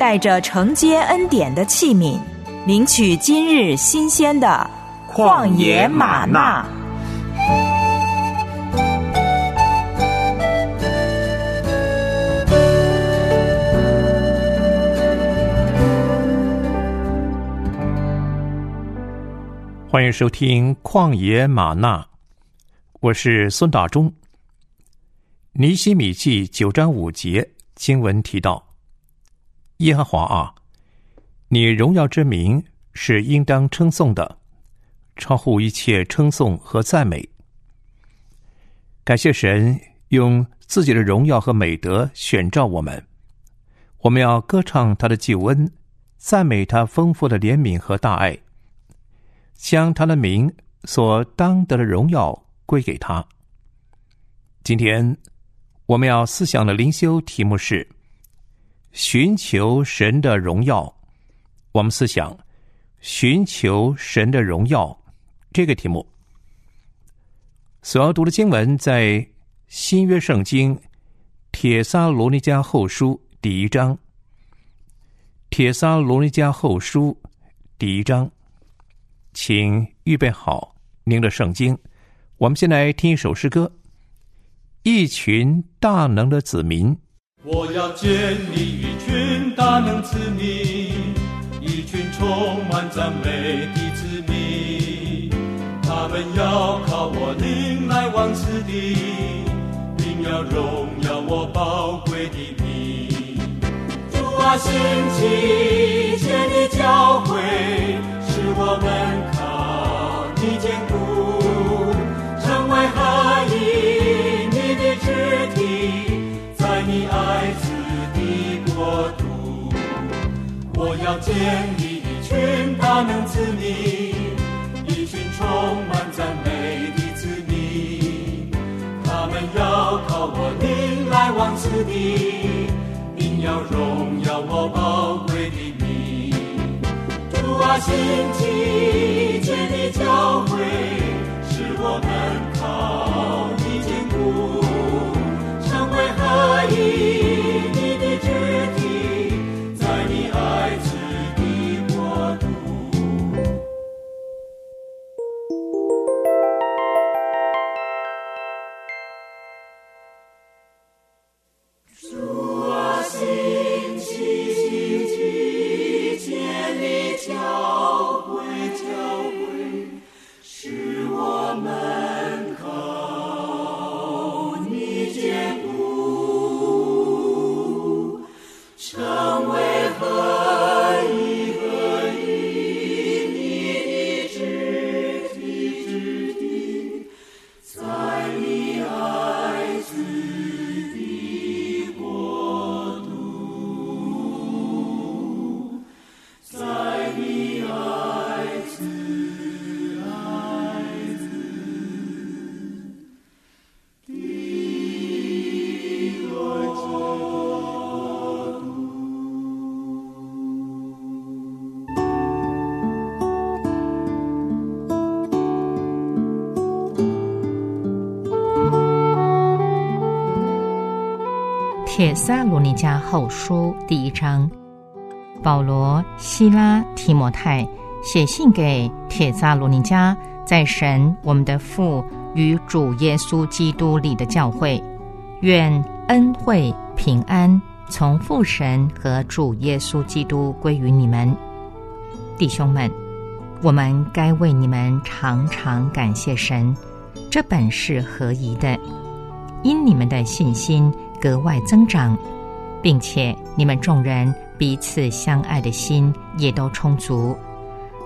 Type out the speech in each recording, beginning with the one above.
带着承接恩典的器皿，领取今日新鲜的旷野玛纳。欢迎收听《旷野玛纳》，我是孙大中。尼西米记九章五节经文提到：“耶和华啊，你荣耀之名是应当称颂的，超乎一切称颂和赞美。感谢神用自己的荣耀和美德选召我们，我们要歌唱他的救恩，赞美他丰富的怜悯和大爱。”将他的名所当得的荣耀归给他。今天我们要思想的灵修题目是寻求神的荣耀。我们思想寻求神的荣耀这个题目所要读的经文在新约圣经铁撒罗尼迦后书第一章。铁撒罗尼迦后书第一章。请预备好您的圣经，我们先来听一首诗歌。一群大能的子民，我要建立一群大能子民，一群充满赞美的子民。他们要靠我领来往此地，并要荣耀我宝贵的名。主啊，兴起建立教会。使我们靠你坚固，成为合一要建立一群大能子民，一群充满赞美的子民。他们要靠我领来往此地，并要荣耀我宝贵的。兴起建的教会，使我们靠铁撒罗尼迦后书第一章，保罗、希拉、提摩太写信给铁撒罗尼迦，在神我们的父与主耶稣基督里的教会，愿恩惠平安从父神和主耶稣基督归于你们，弟兄们，我们该为你们常常感谢神，这本是合宜的，因你们的信心。格外增长，并且你们众人彼此相爱的心也都充足，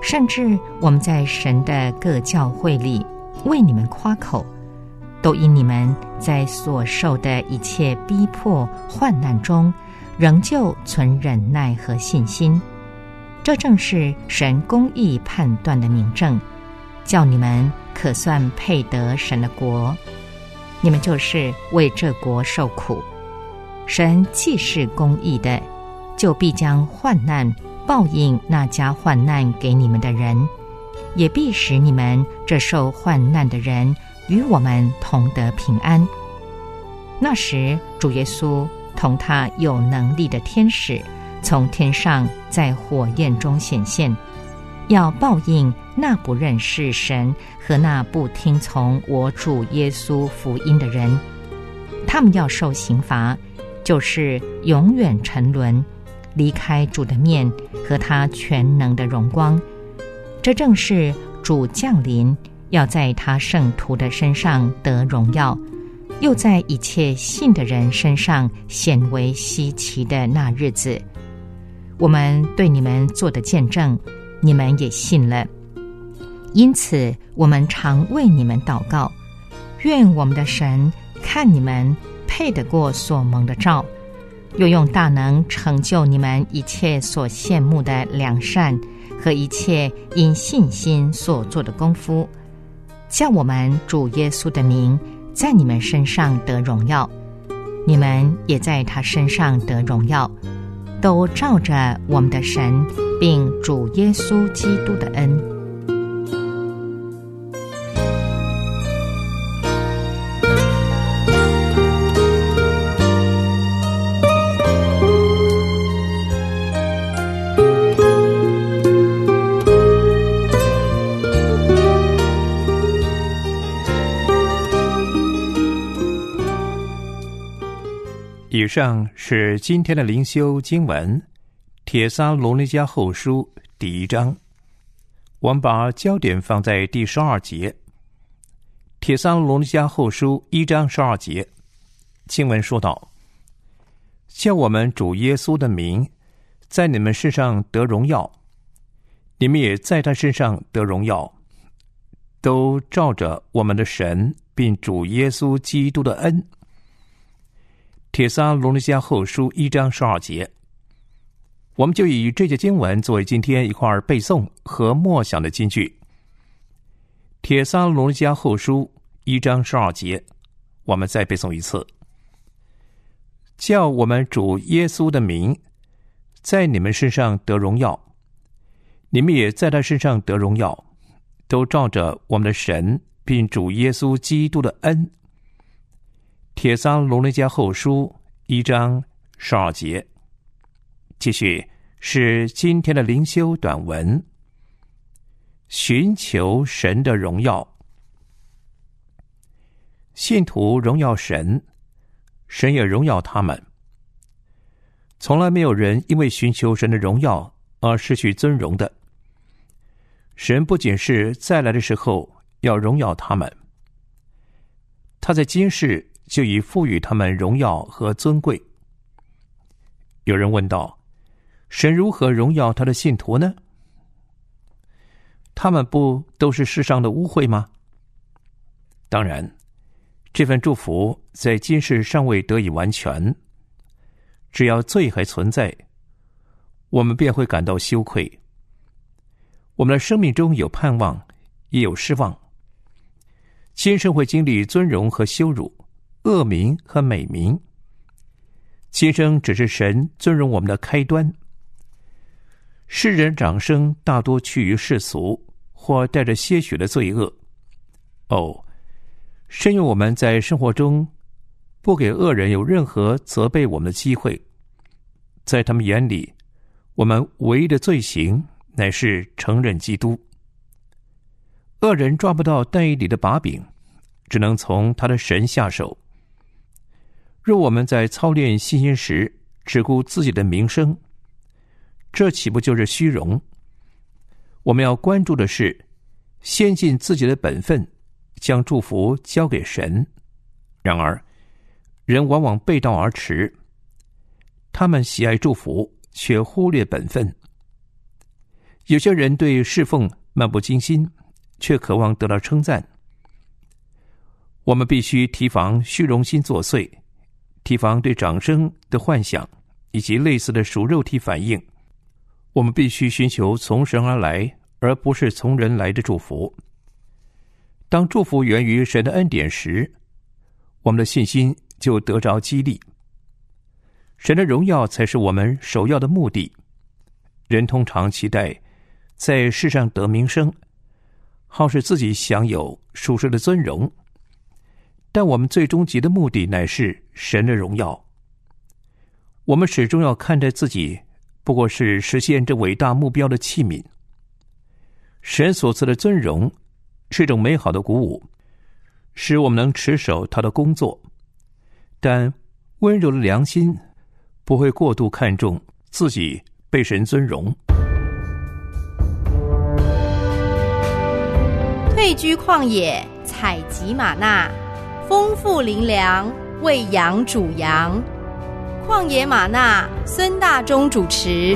甚至我们在神的各教会里为你们夸口，都因你们在所受的一切逼迫患难中，仍旧存忍耐和信心，这正是神公义判断的明证，叫你们可算配得神的国。你们就是为这国受苦。神既是公义的，就必将患难报应那家患难给你们的人，也必使你们这受患难的人与我们同得平安。那时，主耶稣同他有能力的天使从天上在火焰中显现，要报应那不认识神和那不听从我主耶稣福音的人，他们要受刑罚。就是永远沉沦，离开主的面和他全能的荣光。这正是主降临，要在他圣徒的身上得荣耀，又在一切信的人身上显为稀奇的那日子。我们对你们做的见证，你们也信了。因此，我们常为你们祷告，愿我们的神看你们。配得过所蒙的照，又用大能成就你们一切所羡慕的良善和一切因信心所做的功夫，叫我们主耶稣的名在你们身上得荣耀，你们也在他身上得荣耀，都照着我们的神并主耶稣基督的恩。以上是今天的灵修经文，《铁撒罗尼迦后书》第一章。我们把焦点放在第十二节，《铁撒罗尼迦后书》一章十二节，经文说道：“叫我们主耶稣的名，在你们身上得荣耀，你们也在他身上得荣耀，都照着我们的神，并主耶稣基督的恩。”铁撒罗尼迦后书一章十二节，我们就以这节经文作为今天一块背诵和默想的金句。铁撒罗尼迦后书一章十二节，我们再背诵一次：叫我们主耶稣的名在你们身上得荣耀，你们也在他身上得荣耀，都照着我们的神并主耶稣基督的恩。铁桑罗尼迦后书一章十二节，继续是今天的灵修短文。寻求神的荣耀，信徒荣耀神，神也荣耀他们。从来没有人因为寻求神的荣耀而失去尊荣的。神不仅是再来的时候要荣耀他们，他在今世。就已赋予他们荣耀和尊贵。有人问道：“神如何荣耀他的信徒呢？他们不都是世上的污秽吗？”当然，这份祝福在今世尚未得以完全。只要罪还存在，我们便会感到羞愧。我们的生命中有盼望，也有失望。今生会经历尊荣和羞辱。恶名和美名，今生只是神尊荣我们的开端。世人掌声大多趋于世俗，或带着些许的罪恶。哦，深愿我们在生活中不给恶人有任何责备我们的机会。在他们眼里，我们唯一的罪行乃是承认基督。恶人抓不到袋里的把柄，只能从他的神下手。若我们在操练信心时只顾自己的名声，这岂不就是虚荣？我们要关注的是，先尽自己的本分，将祝福交给神。然而，人往往背道而驰，他们喜爱祝福，却忽略本分。有些人对侍奉漫不经心，却渴望得到称赞。我们必须提防虚荣心作祟。提防对掌声的幻想，以及类似的属肉体反应。我们必须寻求从神而来，而不是从人来的祝福。当祝福源于神的恩典时，我们的信心就得着激励。神的荣耀才是我们首要的目的。人通常期待在世上得名声，好使自己享有属世的尊荣。但我们最终极的目的乃是神的荣耀。我们始终要看待自己，不过是实现这伟大目标的器皿。神所赐的尊荣是一种美好的鼓舞，使我们能持守他的工作。但温柔的良心不会过度看重自己被神尊荣。退居旷野，采集玛纳。丰富灵粮，喂养主羊。旷野玛纳，孙大中主持。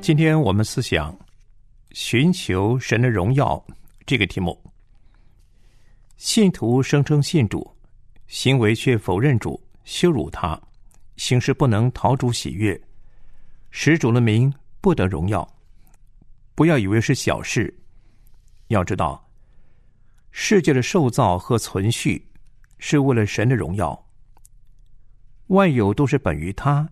今天我们思想寻求神的荣耀这个题目。信徒声称信主，行为却否认主，羞辱他，行事不能讨主喜悦，使主的名不得荣耀。不要以为是小事，要知道。世界的受造和存续，是为了神的荣耀。万有都是本于他，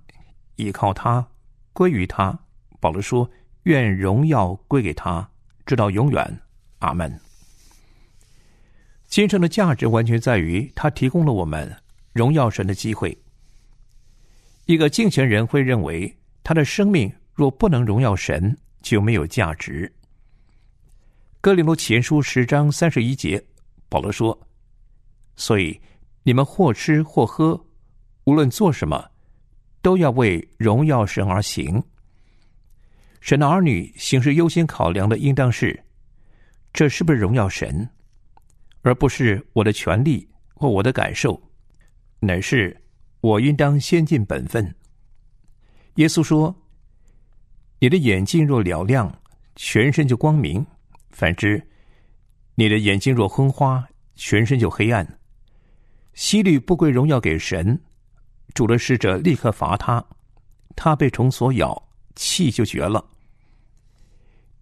依靠他，归于他。保罗说：“愿荣耀归给他，直到永远。”阿门。今生的价值完全在于他提供了我们荣耀神的机会。一个敬虔人会认为，他的生命若不能荣耀神，就没有价值。哥林多前书十章三十一节，保罗说：“所以你们或吃或喝，无论做什么，都要为荣耀神而行。神的儿女行事优先考量的，应当是这是不是荣耀神，而不是我的权利或我的感受，乃是我应当先尽本分。”耶稣说：“你的眼睛若嘹亮，全身就光明。”反之，你的眼睛若昏花，全身就黑暗。西律不归荣耀给神，主的使者立刻罚他，他被虫所咬，气就绝了。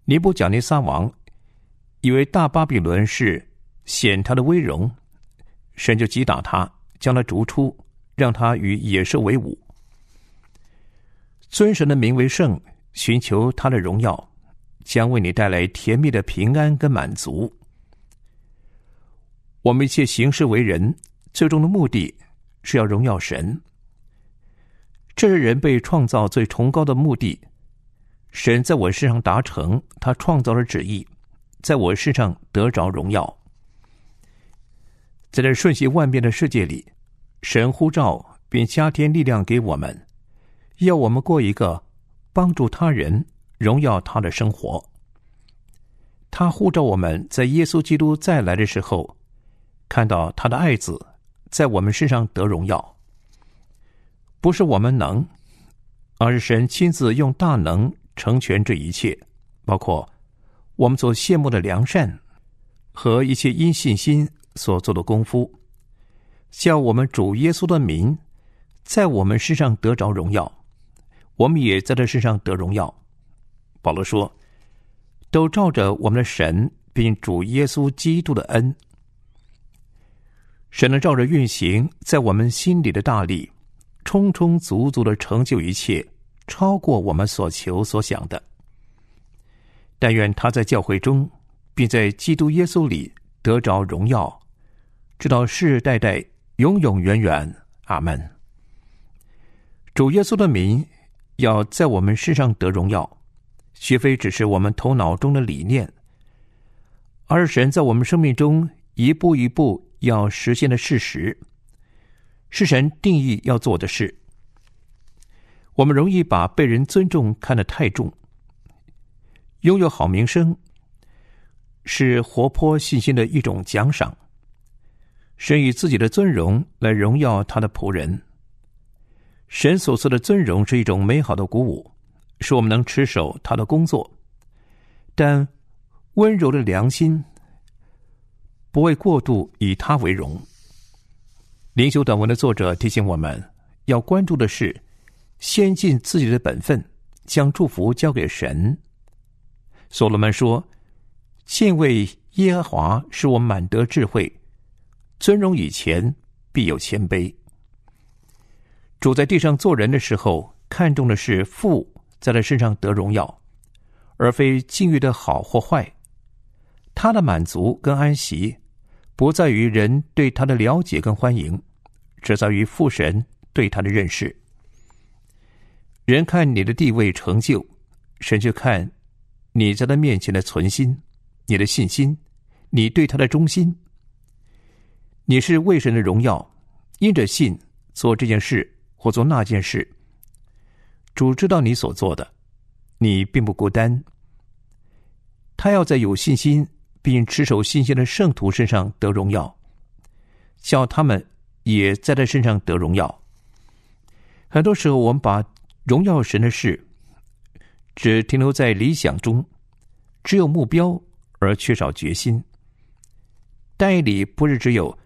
尼布甲尼撒王以为大巴比伦是显他的威容，神就击打他，将他逐出，让他与野兽为伍。尊神的名为圣，寻求他的荣耀。将为你带来甜蜜的平安跟满足。我们一切行事为人，最终的目的是要荣耀神。这是人被创造最崇高的目的。神在我身上达成他创造的旨意，在我身上得着荣耀。在这瞬息万变的世界里，神呼召并加添力量给我们，要我们过一个帮助他人。荣耀他的生活。他呼召我们在耶稣基督再来的时候，看到他的爱子在我们身上得荣耀。不是我们能，而是神亲自用大能成全这一切，包括我们所羡慕的良善和一切因信心所做的功夫，叫我们主耶稣的名在我们身上得着荣耀，我们也在他身上得荣耀。保罗说：“都照着我们的神并主耶稣基督的恩，神能照着运行在我们心里的大力，充充足足的成就一切，超过我们所求所想的。但愿他在教会中，并在基督耶稣里得着荣耀，直到世世代代、永永远远。阿门。主耶稣的名要在我们身上得荣耀。”绝非只是我们头脑中的理念，而是神在我们生命中一步一步要实现的事实，是神定义要做的事。我们容易把被人尊重看得太重，拥有好名声是活泼信心的一种奖赏。神以自己的尊荣来荣耀他的仆人，神所赐的尊荣是一种美好的鼓舞。使我们能持守他的工作，但温柔的良心不会过度以他为荣。灵修短文的作者提醒我们要关注的是先尽自己的本分，将祝福交给神。所罗门说：“敬畏耶和华，使我满得智慧；尊荣以前，必有谦卑。”主在地上做人的时候，看重的是父在他身上得荣耀，而非境遇的好或坏。他的满足跟安息，不在于人对他的了解跟欢迎，只在于父神对他的认识。人看你的地位成就，神就看你在他面前的存心、你的信心、你对他的忠心。你是为神的荣耀，因着信做这件事。或做那件事，主知道你所做的，你并不孤单。他要在有信心并持守信心的圣徒身上得荣耀，叫他们也在他身上得荣耀。很多时候，我们把荣耀神的事只停留在理想中，只有目标而缺少决心。代理不是只有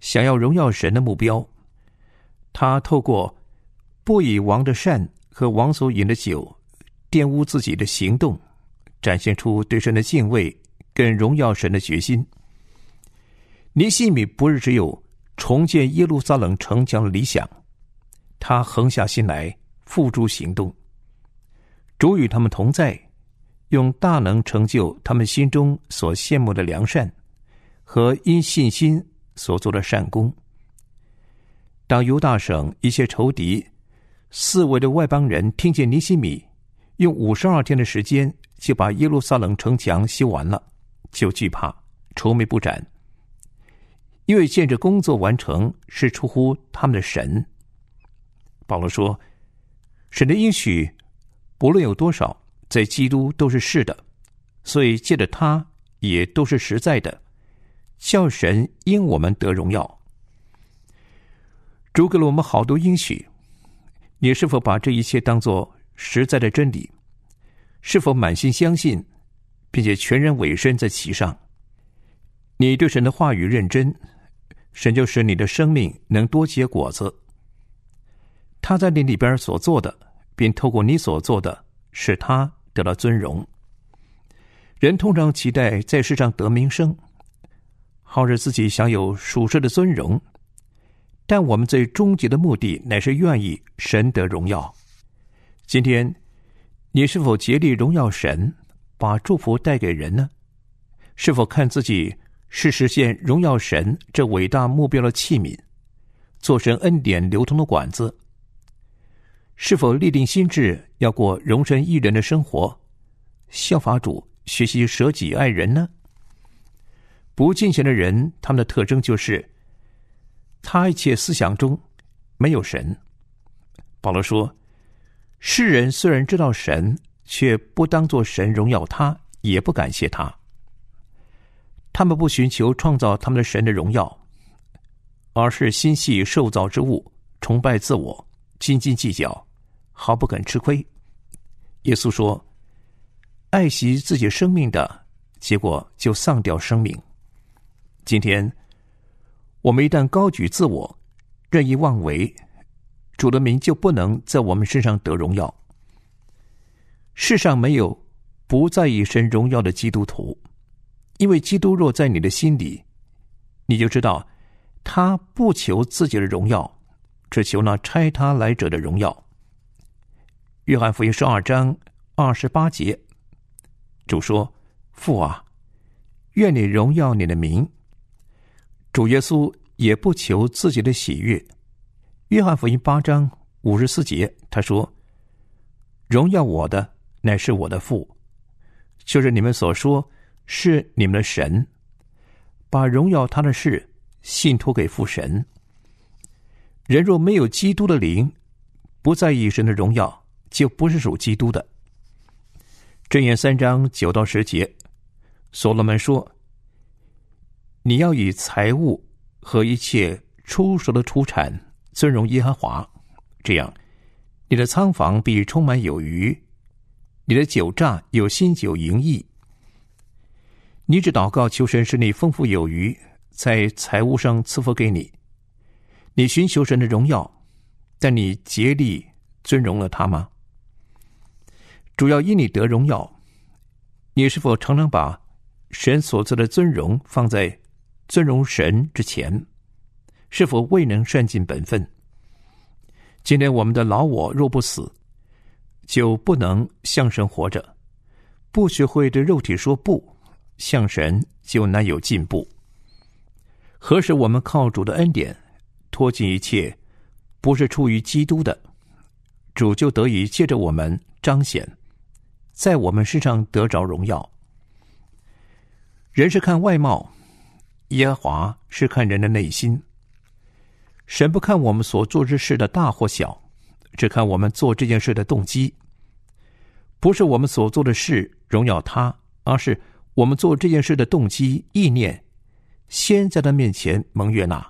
想要荣耀神的目标。他透过不以王的善和王所饮的酒玷污自己的行动，展现出对神的敬畏跟荣耀神的决心。尼西米不是只有重建耶路撒冷城墙的理想，他横下心来付诸行动。主与他们同在，用大能成就他们心中所羡慕的良善和因信心所做的善功。当犹大省一些仇敌、四围的外邦人听见尼西米用五十二天的时间就把耶路撒冷城墙修完了，就惧怕、愁眉不展，因为见着工作完成是出乎他们的神。保罗说：“神的应许，不论有多少，在基督都是是的，所以借着他也都是实在的，叫神因我们得荣耀。”主给了我们好多应许，你是否把这一切当作实在的真理？是否满心相信，并且全然委身在其上？你对神的话语认真，神就使你的生命能多结果子。他在你里边所做的，并透过你所做的，使他得到尊荣。人通常期待在世上得名声，好使自己享有属世的尊荣。但我们最终极的目的乃是愿意神得荣耀。今天，你是否竭力荣耀神，把祝福带给人呢？是否看自己是实现荣耀神这伟大目标的器皿，做神恩典流通的管子？是否立定心志要过容身一人的生活，效法主，学习舍己爱人呢？不敬虔的人，他们的特征就是。他一切思想中没有神。保罗说：“世人虽然知道神，却不当作神荣耀他，也不感谢他。他们不寻求创造他们的神的荣耀，而是心系受造之物，崇拜自我，斤斤计较，毫不肯吃亏。”耶稣说：“爱惜自己生命的结果，就丧掉生命。”今天。我们一旦高举自我，任意妄为，主的名就不能在我们身上得荣耀。世上没有不在意神荣耀的基督徒，因为基督若在你的心里，你就知道他不求自己的荣耀，只求那差他来者的荣耀。约翰福音十二章二十八节，主说：“父啊，愿你荣耀你的名。”主耶稣也不求自己的喜悦。约翰福音八章五十四节，他说：“荣耀我的乃是我的父，就是你们所说是你们的神，把荣耀他的事信托给父神。人若没有基督的灵，不在意神的荣耀，就不是属基督的。”箴言三章九到十节，所罗门说。你要以财物和一切出熟的出产尊荣耶和华，这样，你的仓房必充满有余，你的酒榨有新酒盈溢。你只祷告求神使你丰富有余，在财物上赐福给你。你寻求神的荣耀，但你竭力尊荣了他吗？主要因你得荣耀，你是否常常把神所赐的尊荣放在尊荣神之前？是否未能善尽本分？今天我们的老我若不死，就不能向神活着；不学会对肉体说不，向神就难有进步。何时我们靠主的恩典脱尽一切，不是出于基督的，主就得以借着我们彰显，在我们身上得着荣耀。人是看外貌，耶和华是看人的内心。神不看我们所做之事的大或小，只看我们做这件事的动机。不是我们所做的事荣耀他，而是我们做这件事的动机意念，先在他面前蒙悦纳。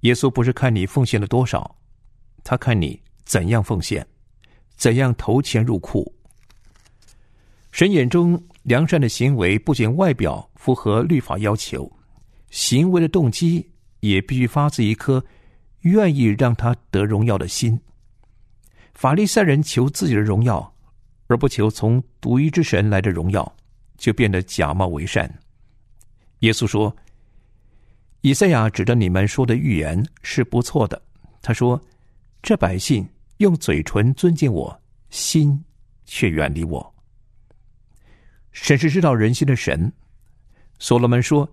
耶稣不是看你奉献了多少，他看你怎样奉献，怎样投钱入库。神眼中良善的行为，不仅外表符合律法要求，行为的动机。也必须发自一颗愿意让他得荣耀的心。法利赛人求自己的荣耀，而不求从独一之神来的荣耀，就变得假冒为善。耶稣说：“以赛亚指着你们说的预言是不错的。他说，这百姓用嘴唇尊敬我，心却远离我。神是知道人心的神。所罗门说。”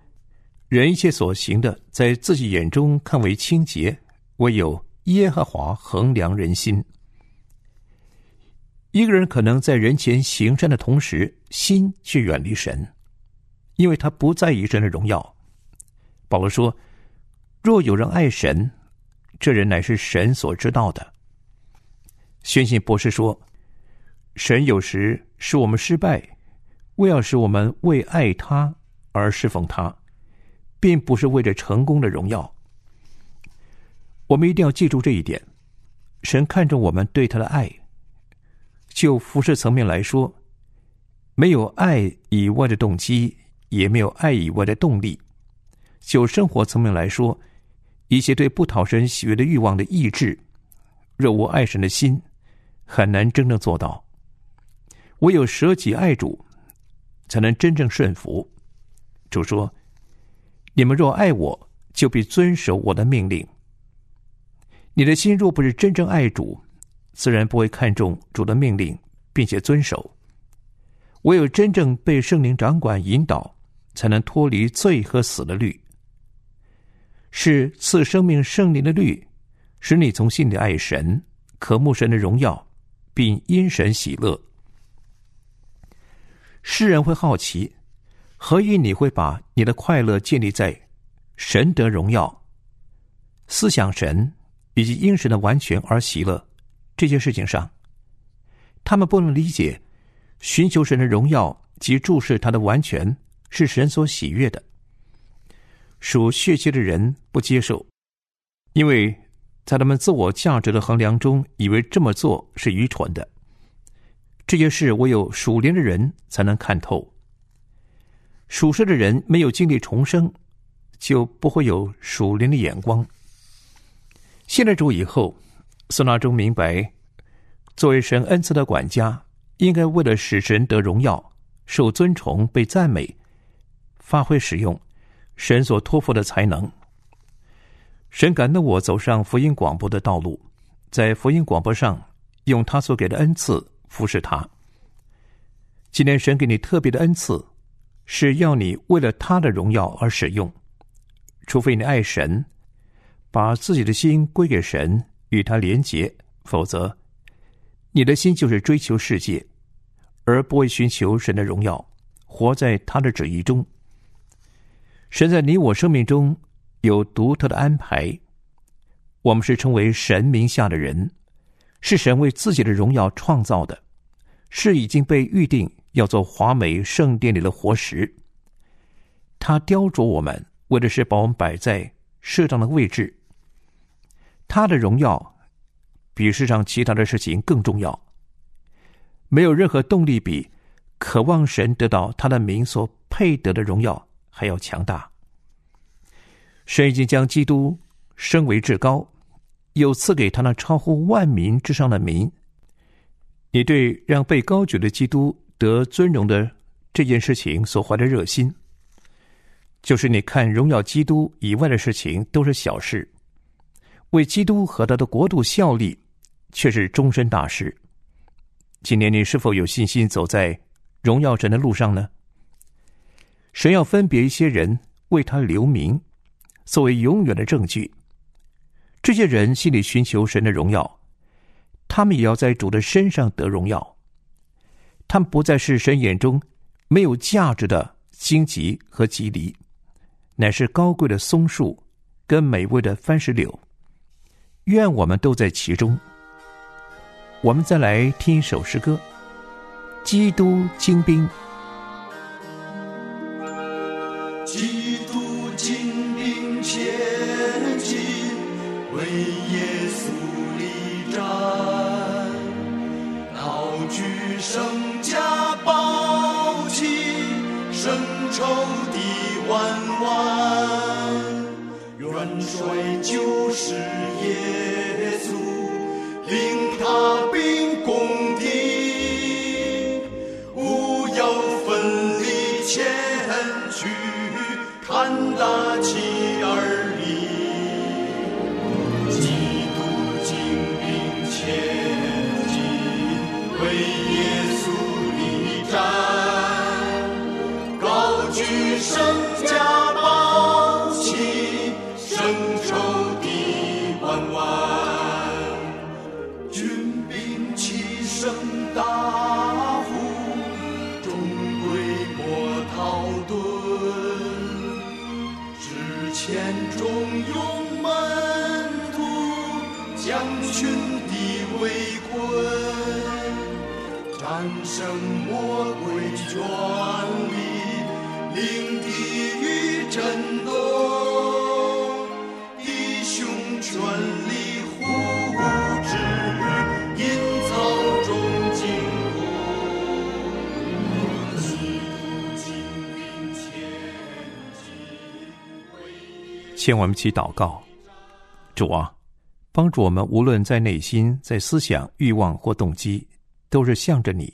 人一切所行的，在自己眼中看为清洁，唯有耶和华衡量人心。一个人可能在人前行善的同时，心却远离神，因为他不在意神的荣耀。保罗说：“若有人爱神，这人乃是神所知道的。”宣信博士说：“神有时使我们失败，为要使我们为爱他而侍奉他。”并不是为着成功的荣耀，我们一定要记住这一点。神看重我们对他的爱。就辐射层面来说，没有爱以外的动机，也没有爱以外的动力；就生活层面来说，一些对不讨神喜悦的欲望的抑制，若无爱神的心，很难真正做到。唯有舍己爱主，才能真正顺服。主说。你们若爱我，就必遵守我的命令。你的心若不是真正爱主，自然不会看重主的命令，并且遵守。唯有真正被圣灵掌管引导，才能脱离罪和死的律。是赐生命圣灵的律，使你从心里爱神，渴慕神的荣耀，并因神喜乐。世人会好奇。何以你会把你的快乐建立在神得荣耀、思想神以及因神的完全而喜乐这些事情上？他们不能理解寻求神的荣耀及注视他的完全是神所喜悦的。属血气的人不接受，因为在他们自我价值的衡量中，以为这么做是愚蠢的。这些事唯有属灵的人才能看透。属世的人没有经历重生，就不会有属灵的眼光。信了主以后，孙纳中明白，作为神恩赐的管家，应该为了使神得荣耀、受尊崇、被赞美，发挥使用神所托付的才能。神感动我走上福音广播的道路，在福音广播上用他所给的恩赐服侍他。今天神给你特别的恩赐。是要你为了他的荣耀而使用，除非你爱神，把自己的心归给神，与他连结，否则，你的心就是追求世界，而不会寻求神的荣耀，活在他的旨意中。神在你我生命中有独特的安排，我们是称为神名下的人，是神为自己的荣耀创造的，是已经被预定。要做华美圣殿里的活石，他雕琢我们，为的是把我们摆在适当的位置。他的荣耀比世上其他的事情更重要。没有任何动力比渴望神得到他的名所配得的荣耀还要强大。神已经将基督升为至高，有赐给他那超乎万民之上的名。你对让被高举的基督得尊荣的这件事情所怀的热心，就是你看荣耀基督以外的事情都是小事，为基督和他的国度效力，却是终身大事。今年你是否有信心走在荣耀神的路上呢？神要分别一些人为他留名，作为永远的证据。这些人心里寻求神的荣耀。他们也要在主的身上得荣耀。他们不再是神眼中没有价值的荆棘和棘藜，乃是高贵的松树跟美味的番石榴。愿我们都在其中。我们再来听一首诗歌，《基督精兵》。耶稣临战，高举圣请我们起祷告，主啊，帮助我们，无论在内心、在思想、欲望或动机，都是向着你，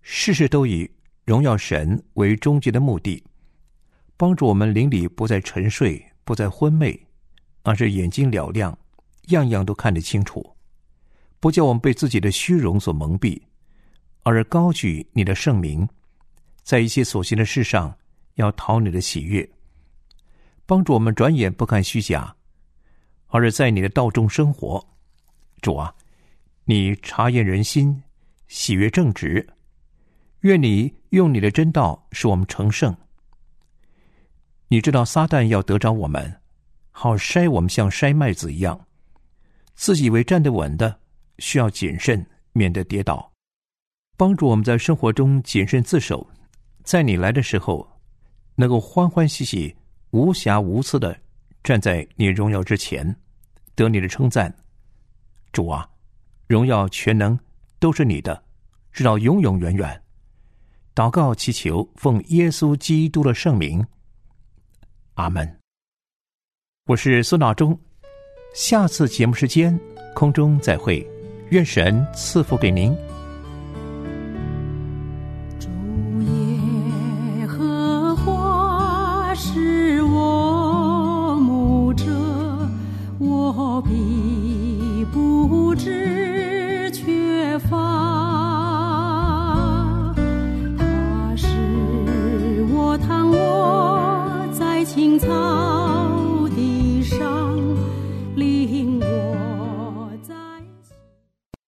事事都以。荣耀神为终极的目的，帮助我们灵里不再沉睡，不再昏昧，而是眼睛了亮，样样都看得清楚。不叫我们被自己的虚荣所蒙蔽，而高举你的圣名，在一些所行的事上要讨你的喜悦。帮助我们转眼不看虚假，而是在你的道中生活。主啊，你察验人心，喜悦正直。愿你用你的真道使我们成圣。你知道撒旦要得着我们，好筛我们像筛麦子一样，自以为站得稳的，需要谨慎，免得跌倒。帮助我们在生活中谨慎自守，在你来的时候，能够欢欢喜喜、无瑕无疵的站在你荣耀之前，得你的称赞。主啊，荣耀全能都是你的，直到永永远远。祷告祈求，奉耶稣基督的圣名，阿门。我是孙大忠，下次节目时间空中再会，愿神赐福给您。